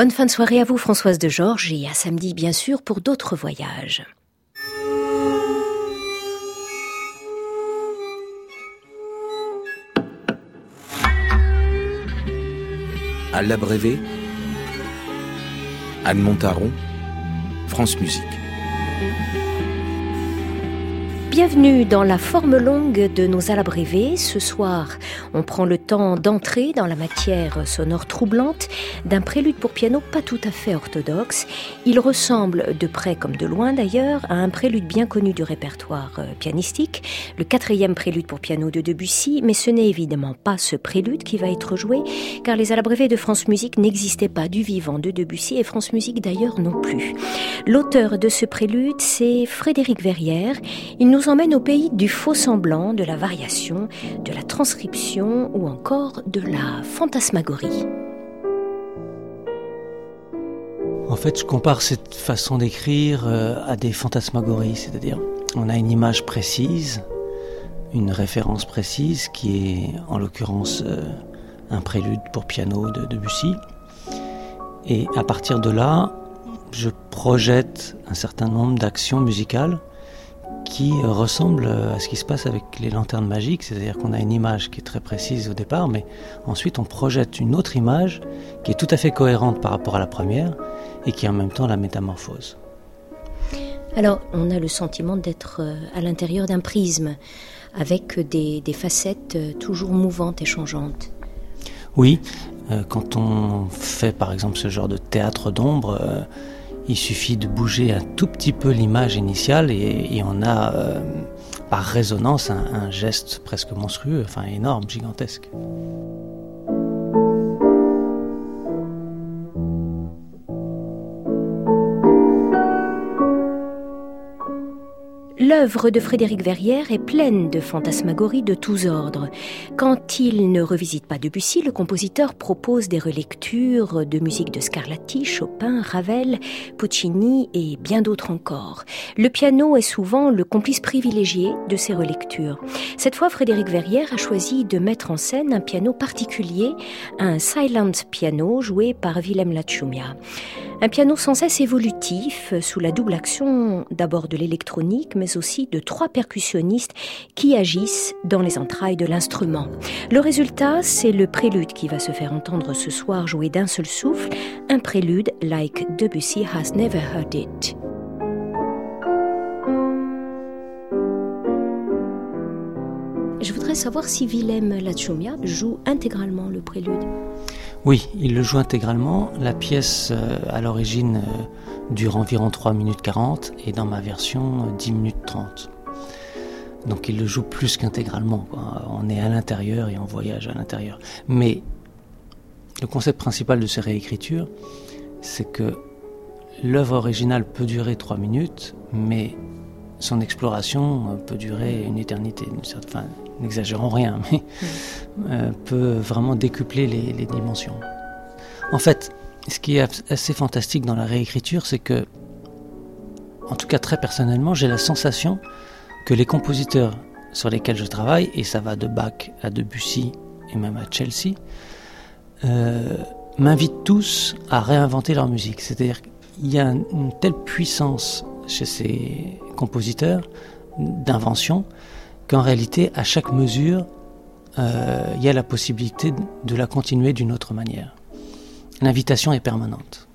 Bonne fin de soirée à vous Françoise de Georges et à samedi bien sûr pour d'autres voyages. À l'abrévé, Anne Montaron, France Musique. Bienvenue dans la forme longue de nos alabrévés. Ce soir, on prend le temps d'entrer dans la matière sonore troublante d'un prélude pour piano pas tout à fait orthodoxe. Il ressemble, de près comme de loin d'ailleurs, à un prélude bien connu du répertoire euh, pianistique, le quatrième prélude pour piano de Debussy, mais ce n'est évidemment pas ce prélude qui va être joué, car les alabrévés de France Musique n'existaient pas du vivant de Debussy et France Musique d'ailleurs non plus. L'auteur de ce prélude, c'est Frédéric Verrières. Il nous emmène au pays du faux semblant, de la variation, de la transcription ou encore de la fantasmagorie. En fait, je compare cette façon d'écrire euh, à des fantasmagories, c'est-à-dire on a une image précise, une référence précise qui est en l'occurrence euh, un prélude pour piano de Debussy. Et à partir de là, je projette un certain nombre d'actions musicales qui ressemble à ce qui se passe avec les lanternes magiques, c'est-à-dire qu'on a une image qui est très précise au départ, mais ensuite on projette une autre image qui est tout à fait cohérente par rapport à la première et qui en même temps la métamorphose. Alors on a le sentiment d'être euh, à l'intérieur d'un prisme avec des, facettes euh, toujours mouvantes et changeantes. Oui, euh, quand on fait par exemple ce genre de théâtre d'ombre, il suffit de bouger un tout petit peu l'image initiale et, on a euh, par résonance un, un geste presque monstrueux, enfin énorme, gigantesque. L'œuvre de Frédéric Verrières est pleine de fantasmagories de tous ordres. Quand il ne revisite pas Debussy, le compositeur propose des relectures de musique de Scarlatti, Chopin, Ravel, Puccini et bien d'autres encore. Le piano est souvent le complice privilégié de ces relectures. Cette fois, Frédéric Verrières a choisi de mettre en scène un piano particulier, un silent piano joué par Willem Lachumia. Un piano sans cesse évolutif, sous la double action d'abord de l'électronique, mais aussi de trois percussionnistes qui agissent dans les entrailles de l'instrument. Le résultat, c'est le prélude qui va se faire entendre ce soir joué d'un seul souffle, un prélude like Debussy has never heard it. Je voudrais savoir si Willem Lachumia joue intégralement le prélude. Oui, il le joue intégralement. La pièce, euh, à l'origine, euh, dure environ 3 minutes 40 et dans ma version, 10 euh, minutes 30. Donc il le joue plus qu'intégralement. On est à l'intérieur et on voyage à l'intérieur. Mais le concept principal de ces réécritures, c'est que l'œuvre originale peut durer 3 minutes, mais son exploration peut durer une éternité. Enfin, n'exagérons rien, mais euh, peut vraiment décupler les, les, dimensions. En fait, ce qui est assez fantastique dans la réécriture, c'est que, en tout cas très personnellement, j'ai la sensation que les compositeurs sur lesquels je travaille, et ça va de Bach à Debussy et même à Chelsea, euh, m'invitent tous à réinventer leur musique. C'est-à-dire qu'il y a une telle puissance chez ces compositeurs d'invention qu'en réalité, à chaque mesure, euh, il y a la possibilité de la continuer d'une autre manière. L'invitation est permanente.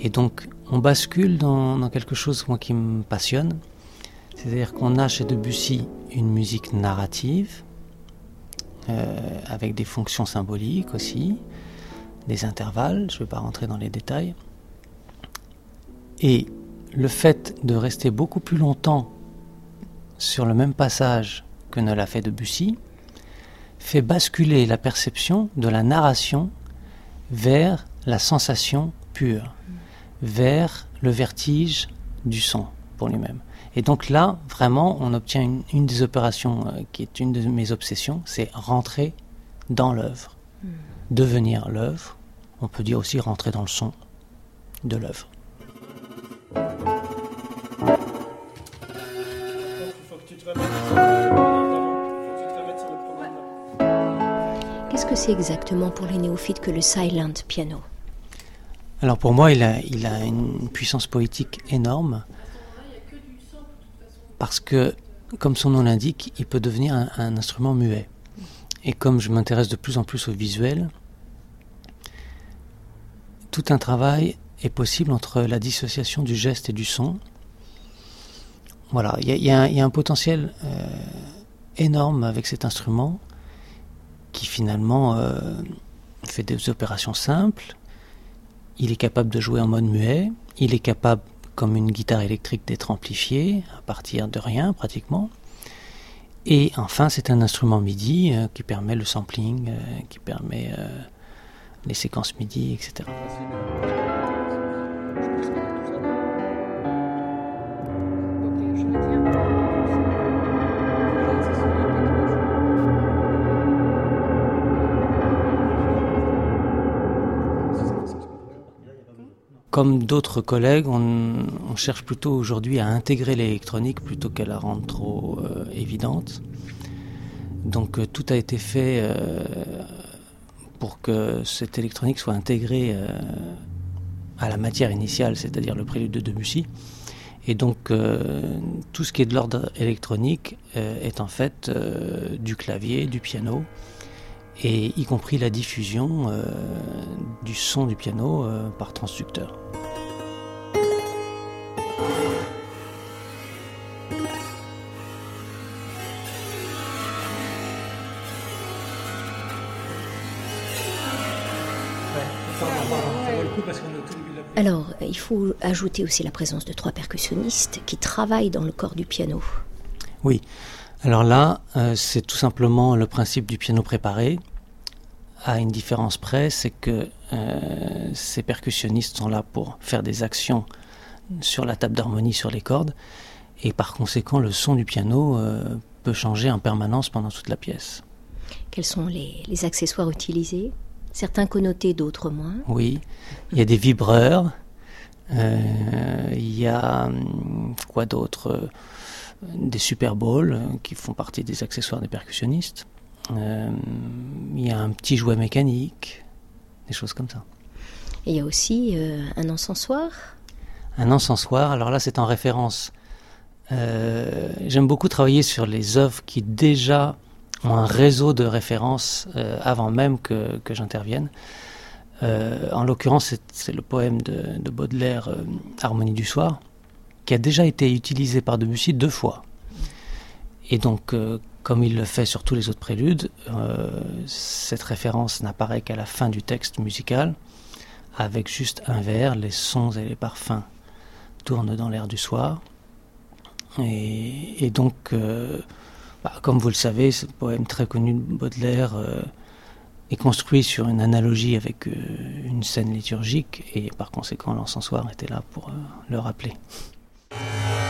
Et donc, on bascule dans, quelque chose moi, qui me passionne. C'est-à-dire qu'on a chez Debussy une musique narrative, euh, avec des fonctions symboliques aussi, des intervalles, je ne vais pas rentrer dans les détails. Et le fait de rester beaucoup plus longtemps sur le même passage que ne l'a fait Debussy, fait basculer la perception de la narration vers la sensation pure, vers le vertige du son pour lui-même. Et donc là, vraiment, on obtient une, des opérations euh, qui est une de mes obsessions, c'est rentrer dans l'œuvre, hmm. devenir l'œuvre. On peut dire aussi rentrer dans le son de l'œuvre. Qu'est-ce que c'est exactement pour les néophytes que le silent piano? Alors pour moi, il a, il a une puissance poétique énorme parce que, comme son nom l'indique, il peut devenir un, instrument muet. Et comme je m'intéresse de plus en plus au visuel, tout un travail est possible entre la dissociation du geste et du son. Voilà, il y, a, un potentiel euh, énorme avec cet instrument qui finalement euh, fait des opérations simples. Il est capable de jouer en mode muet. Il est capable, comme une guitare électrique, d'être amplifié à partir de rien pratiquement. Et enfin, c'est un instrument MIDI euh, qui permet le sampling, qui permet les séquences MIDI, etc. Comme d'autres collègues, on, cherche plutôt aujourd'hui à intégrer l'électronique plutôt qu'à la rendre trop euh, évidente. Donc euh, tout a été fait euh, pour que cette électronique soit intégrée à la matière initiale, c'est-à-dire le prélude de Debussy. Et donc tout ce qui est de l'ordre électronique est en fait du clavier, du piano, et y compris la diffusion euh, du son du piano euh, par transducteur. Alors, il faut ajouter aussi la présence de trois percussionnistes qui travaillent dans le corps du piano. Oui, alors là, euh, c'est tout simplement le principe du piano préparé. À une différence près, c'est que euh, ces percussionnistes sont là pour faire des actions sur la table d'harmonie, sur les cordes, et par conséquent, le son du piano euh, peut changer en permanence pendant toute la pièce. Quels sont les, accessoires utilisés? Certains connotés, d'autres moins? Oui, il y a des vibreurs, il y a hum, quoi d'autre? Des Super Bowls euh, qui font partie des accessoires des percussionnistes. Euh, il y a un petit jouet mécanique, des choses comme ça. Et il y a aussi euh, un encensoir Un encensoir, alors là c'est en référence. J'aime beaucoup travailler sur les œuvres qui déjà ont un réseau de références avant même que, que j'intervienne. en l'occurrence, c'est le poème de, de Baudelaire, Harmonie du soir, qui a déjà été utilisé par Debussy deux fois. Et donc, euh, comme il le fait sur tous les autres préludes, euh, cette référence n'apparaît qu'à la fin du texte musical, avec juste un vers, les sons et les parfums tournent dans l'air du soir. Et, donc, euh, bah, comme vous le savez, ce poème très connu de Baudelaire est construit sur une analogie avec une scène liturgique, et par conséquent, l'encensoir était là pour le rappeler. Bye.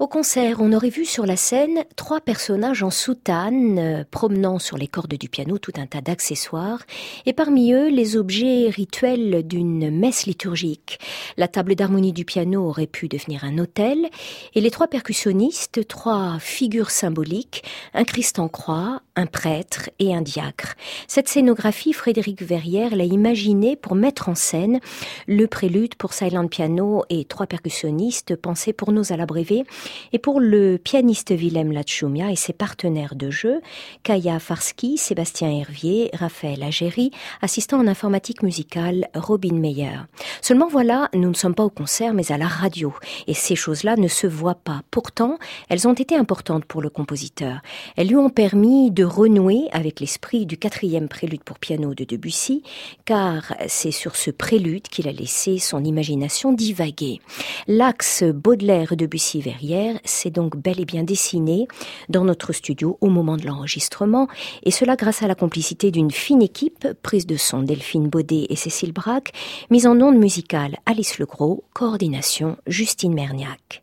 Au concert, on aurait vu sur la scène trois personnages en soutane, euh, promenant sur les cordes du piano tout un tas d'accessoires, et parmi eux les objets rituels d'une messe liturgique. La table d'harmonie du piano aurait pu devenir un autel, et les trois percussionnistes, trois figures symboliques, un Christ en croix, un prêtre et un diacre. Cette scénographie, Frédéric Verrière l'a imaginée pour mettre en scène le prélude pour silent piano et trois percussionnistes pensés pour nous à l'abrévé et pour le pianiste Willem Lachumia et ses partenaires de jeu, Kaya Farski, Sébastien Hervier, Raphaël Agéry, assistant en informatique musicale Robin Meyer. Seulement voilà, nous ne sommes pas au concert mais à la radio et ces choses-là ne se voient pas. Pourtant, elles ont été importantes pour le compositeur. Elles lui ont permis de renouer avec l'esprit du quatrième prélude pour piano de Debussy, car c'est sur ce prélude qu'il a laissé son imagination divaguer. L'axe Baudelaire-Debussy-Verrières s'est donc bel et bien dessiné dans notre studio au moment de l'enregistrement, et cela grâce à la complicité d'une fine équipe, prise de son Delphine Baudet et Cécile Braque, mise en onde musicale Alice Legros, coordination Justine Merniac.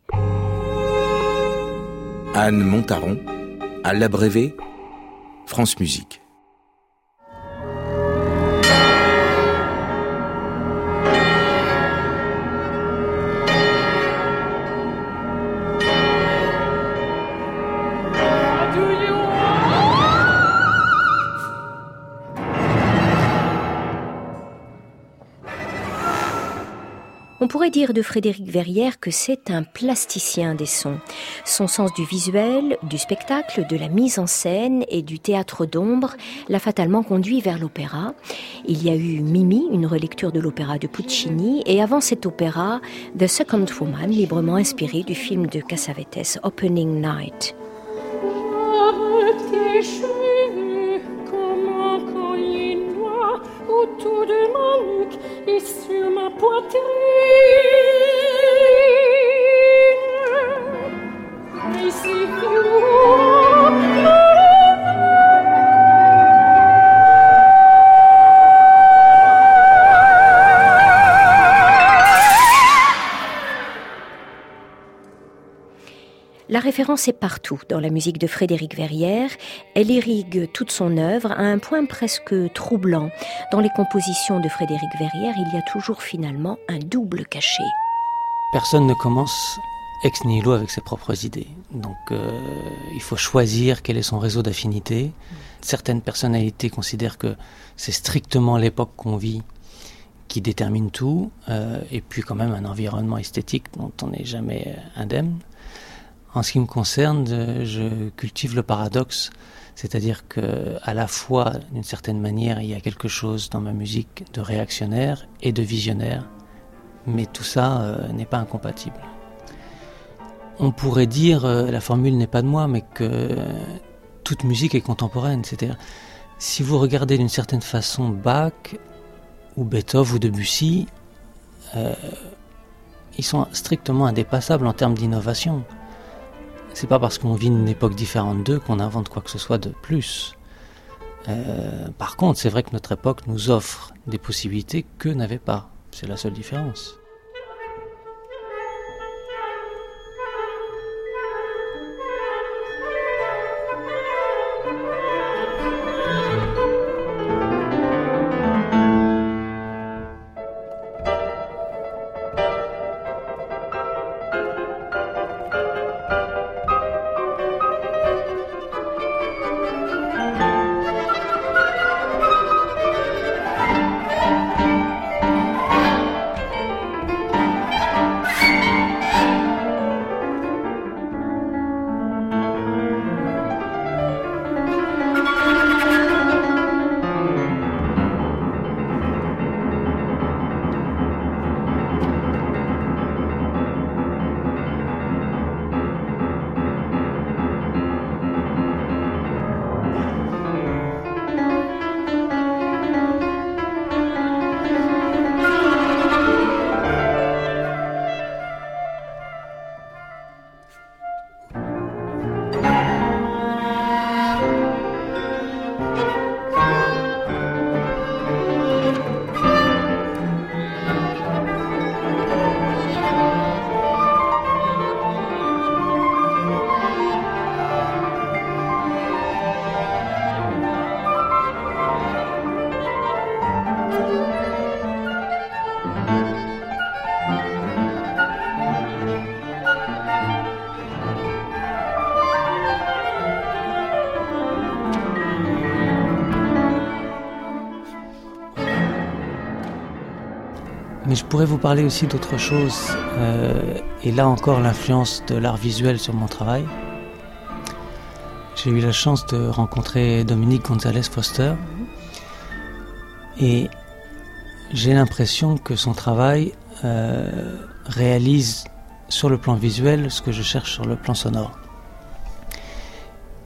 Anne Montaron, à l'abrévé, France Musique. Dire de Frédéric Verrière que c'est un plasticien des sons. Son sens du visuel, du spectacle, de la mise en scène et du théâtre d'ombre l'a fatalement conduit vers l'opéra. Il y a eu Mimi, une relecture de l'opéra de Puccini, et avant cet opéra, The Second Woman, librement inspiré du film de Cassavetes, Opening Night. Référence est partout dans la musique de Frédéric Verrière. Elle irrigue toute son œuvre à un point presque troublant. Dans les compositions de Frédéric Verrière, il y a toujours finalement un double cachet. Personne ne commence ex nihilo avec ses propres idées. Donc euh, il faut choisir quel est son réseau d'affinité. Certaines personnalités considèrent que c'est strictement l'époque qu'on vit qui détermine tout, euh, et puis quand même un environnement esthétique dont on n'est jamais indemne. En ce qui me concerne, je cultive le paradoxe, c'est-à-dire que à la fois, d'une certaine manière, il y a quelque chose dans ma musique de réactionnaire et de visionnaire, mais tout ça euh, n'est pas incompatible. On pourrait dire, euh, la formule n'est pas de moi, mais que toute musique est contemporaine, c'est-à-dire si vous regardez d'une certaine façon Bach ou Beethoven ou Debussy, euh, ils sont strictement indépassables en termes d'innovation. C'est pas parce qu'on vit une époque différente d'eux qu'on invente quoi que ce soit de plus. Euh, par contre, c'est vrai que notre époque nous offre des possibilités qu'eux n'avaient pas. C'est la seule différence. Pourrais vous parler aussi d'autre chose, euh, et là encore l'influence de l'art visuel sur mon travail. J'ai eu la chance de rencontrer Dominique Gonzalez Foster, et j'ai l'impression que son travail euh, réalise sur le plan visuel ce que je cherche sur le plan sonore.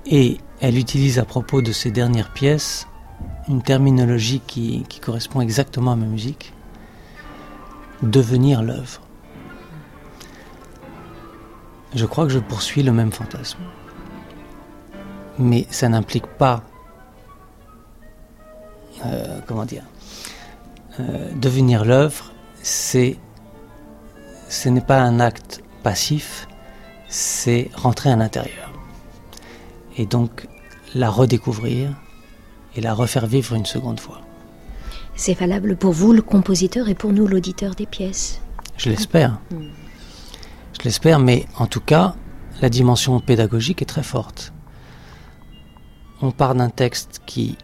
Et elle utilise à propos de ses dernières pièces une terminologie qui correspond exactement à ma musique devenir l'œuvre. Je crois que je poursuis le même fantasme. Mais ça n'implique pas, euh, comment dire, euh, devenir l'œuvre, c'est, ce n'est pas un acte passif, c'est rentrer à l'intérieur. Et donc la redécouvrir et la refaire vivre une seconde fois. C'est valable pour vous, le compositeur, et pour nous, l'auditeur des pièces. Je l'espère. Je l'espère, mais en tout cas, la dimension pédagogique est très forte. On part d'un texte qui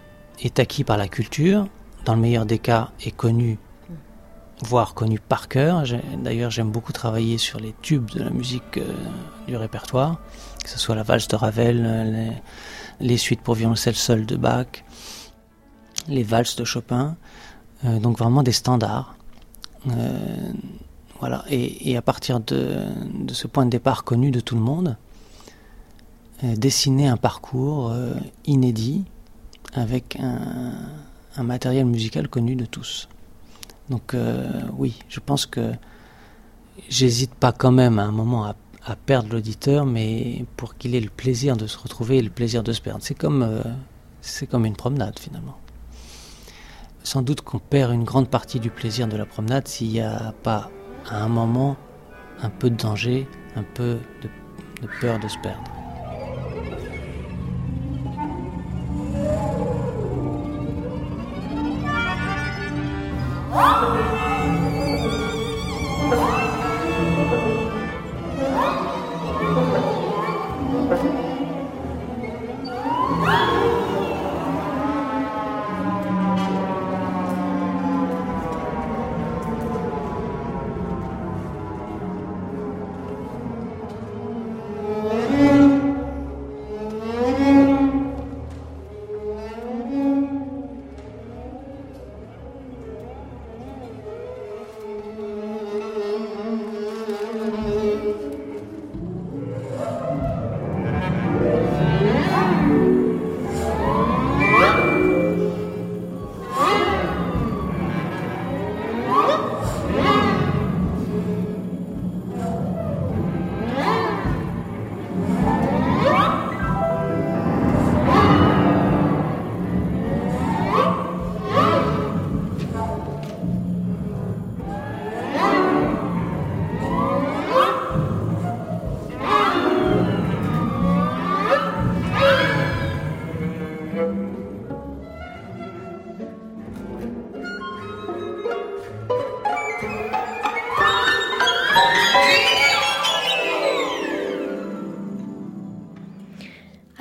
est acquis par la culture, dans le meilleur des cas est connu, voire connu par cœur. D'ailleurs, j'aime beaucoup travailler sur les tubes de la musique euh, du répertoire, que ce soit la valse de Ravel, les, les suites pour violoncelle seul de Bach, les valses de Chopin. Euh, donc vraiment des standards. Euh, voilà. Et, à partir de, ce point de départ connu de tout le monde, euh, dessiner un parcours inédit avec un, matériel musical connu de tous. Donc oui, je pense que j'hésite pas quand même à un moment à, perdre l'auditeur, mais pour qu'il ait le plaisir de se retrouver et le plaisir de se perdre. C'est comme, c'est comme une promenade finalement sans doute qu'on perd une grande partie du plaisir de la promenade s'il n'y a pas à un moment un peu de danger, un peu de, peur de se perdre.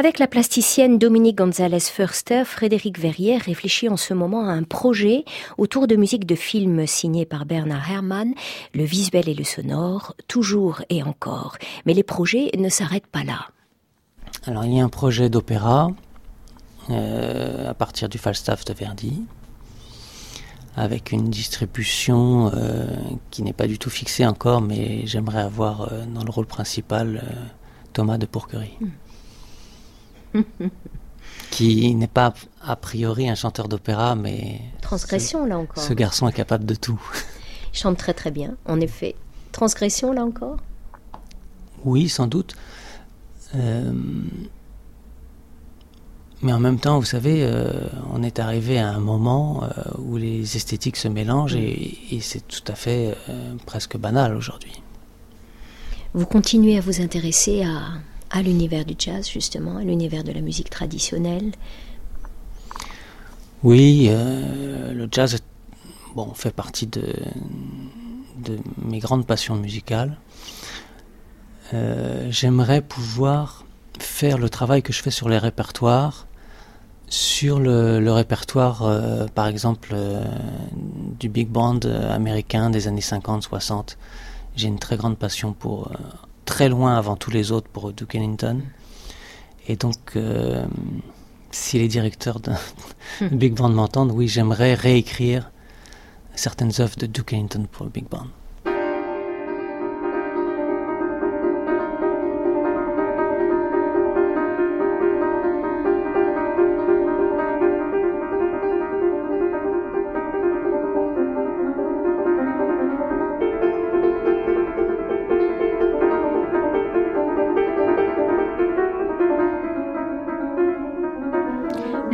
Avec la plasticienne Dominique Gonzalez Förster, Frédéric Verrier réfléchit en ce moment à un projet autour de musique de films signés par Bernard Herrmann, le visuel et le sonore, toujours et encore. Mais les projets ne s'arrêtent pas là. Alors il y a un projet d'opéra euh, à partir du Falstaff de Verdi, avec une distribution euh, qui n'est pas du tout fixée encore, mais j'aimerais avoir euh, dans le rôle principal Thomas de Pourquerie. Hmm. qui n'est pas a priori un chanteur d'opéra, mais... Transgression, là encore. Ce garçon est capable de tout. Il chante très très bien, en effet. Transgression, là encore? Oui, sans doute. Euh, mais en même temps, vous savez, euh, on est arrivé à un moment euh, où les esthétiques se mélangent mm. et c'est tout à fait presque banal aujourd'hui. Vous continuez à vous intéresser à, à l'univers du jazz, justement, à l'univers de la musique traditionnelle Oui, euh, le jazz bon, fait partie de, mes grandes passions musicales. Euh, j'aimerais pouvoir faire le travail que je fais sur les répertoires Sur le, répertoire, euh, par exemple, du big band américain des années 50-60, j'ai une très grande passion pour, très loin avant tous les autres, pour Duke Ellington. Et donc, si les directeurs de, de big band m'entendent, oui, j'aimerais réécrire certaines œuvres de Duke Ellington pour le big band.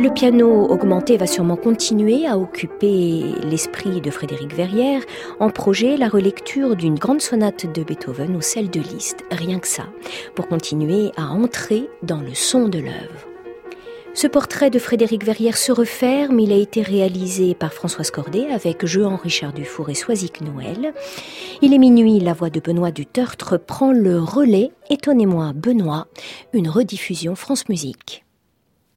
Le piano augmenté va sûrement continuer à occuper l'esprit de Frédéric Verrières en projet la relecture d'une grande sonate de Beethoven ou celle de Liszt, rien que ça, pour continuer à entrer dans le son de l'œuvre. Ce portrait de Frédéric Verrières se referme. Il a été réalisé par Françoise Cordet avec Jean Richard Dufour et Soisic Noël. Il est minuit, la voix de Benoît Dutertre prend le relais. Étonnez-moi, Benoît, une rediffusion France Musique.